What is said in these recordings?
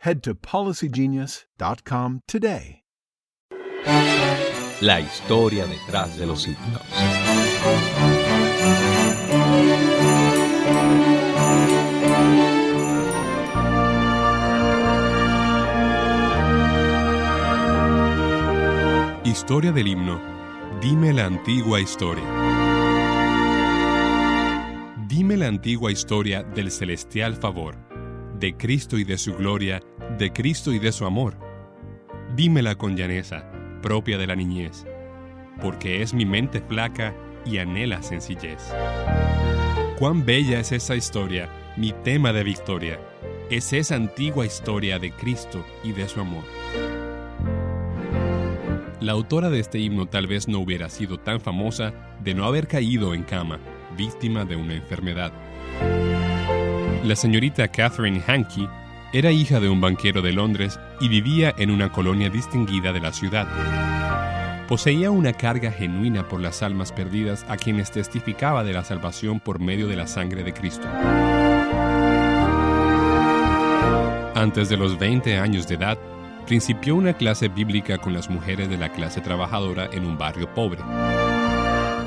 head to policygenius.com today. La historia detrás de los himnos. Historia del himno. Dime la antigua historia. Dime la antigua historia del celestial favor, de Cristo y de su gloria, de Cristo y de su amor. Dímela con llaneza, propia de la niñez, porque es mi mente flaca y anhela sencillez. Cuán bella es esa historia, mi tema de victoria, es esa antigua historia de Cristo y de su amor. La autora de este himno tal vez no hubiera sido tan famosa de no haber caído en cama, víctima de una enfermedad. La señorita Catherine Hankey era hija de un banquero de Londres y vivía en una colonia distinguida de la ciudad. Poseía una carga genuina por las almas perdidas a quienes testificaba de la salvación por medio de la sangre de Cristo. Antes de los 20 años de edad, principió una clase bíblica con las mujeres de la clase trabajadora en un barrio pobre.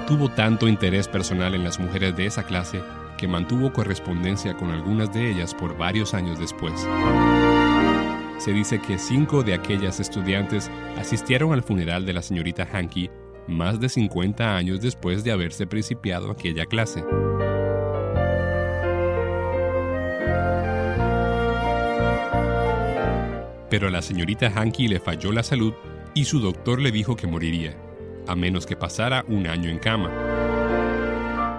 Tuvo tanto interés personal en las mujeres de esa clase mantuvo correspondencia con algunas de ellas por varios años después. Se dice que cinco de aquellas estudiantes asistieron al funeral de la señorita Hankey más de 50 años después de haberse principiado aquella clase. Pero a la señorita Hankey le falló la salud y su doctor le dijo que moriría, a menos que pasara un año en cama.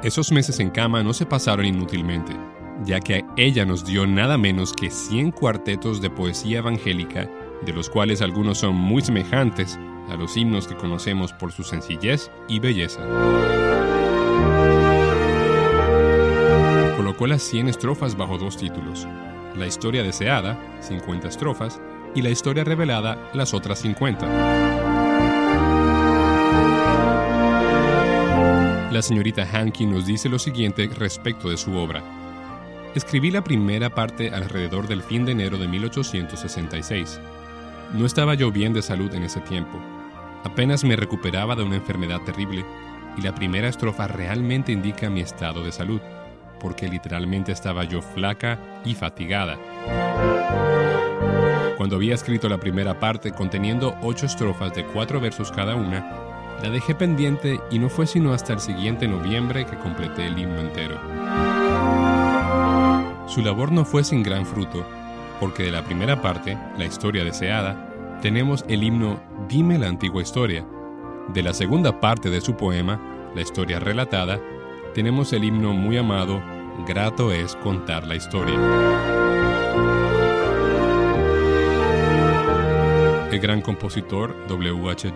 Esos meses en cama no se pasaron inútilmente, ya que ella nos dio nada menos que 100 cuartetos de poesía evangélica, de los cuales algunos son muy semejantes a los himnos que conocemos por su sencillez y belleza. Colocó las 100 estrofas bajo dos títulos, La historia deseada, 50 estrofas, y La historia revelada, las otras 50. La señorita Hankey nos dice lo siguiente respecto de su obra. Escribí la primera parte alrededor del fin de enero de 1866. No estaba yo bien de salud en ese tiempo. Apenas me recuperaba de una enfermedad terrible y la primera estrofa realmente indica mi estado de salud, porque literalmente estaba yo flaca y fatigada. Cuando había escrito la primera parte conteniendo ocho estrofas de cuatro versos cada una, la dejé pendiente y no fue sino hasta el siguiente noviembre que completé el himno entero. Su labor no fue sin gran fruto, porque de la primera parte, la historia deseada, tenemos el himno Dime la antigua historia. De la segunda parte de su poema, la historia relatada, tenemos el himno muy amado Grato es contar la historia. El gran compositor W. H.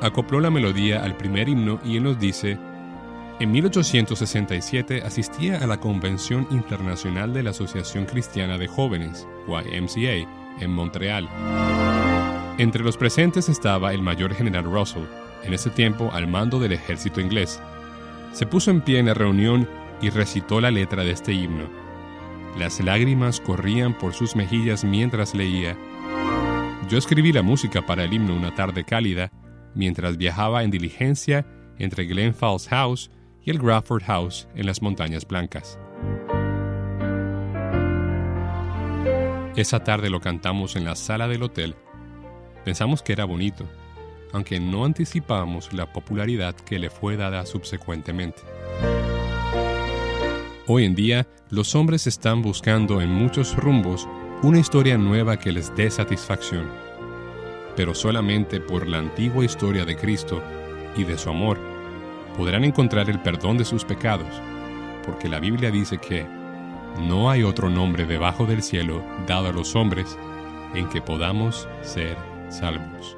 Acopló la melodía al primer himno y él nos dice, en 1867 asistía a la Convención Internacional de la Asociación Cristiana de Jóvenes, YMCA, en Montreal. Entre los presentes estaba el mayor general Russell, en ese tiempo al mando del ejército inglés. Se puso en pie en la reunión y recitó la letra de este himno. Las lágrimas corrían por sus mejillas mientras leía. Yo escribí la música para el himno una tarde cálida, mientras viajaba en diligencia entre Glen Falls House y el Grafford House en las Montañas Blancas. Esa tarde lo cantamos en la sala del hotel. Pensamos que era bonito, aunque no anticipamos la popularidad que le fue dada subsecuentemente. Hoy en día, los hombres están buscando en muchos rumbos una historia nueva que les dé satisfacción, pero solamente por la antigua historia de Cristo y de su amor podrán encontrar el perdón de sus pecados, porque la Biblia dice que no hay otro nombre debajo del cielo dado a los hombres en que podamos ser salvos.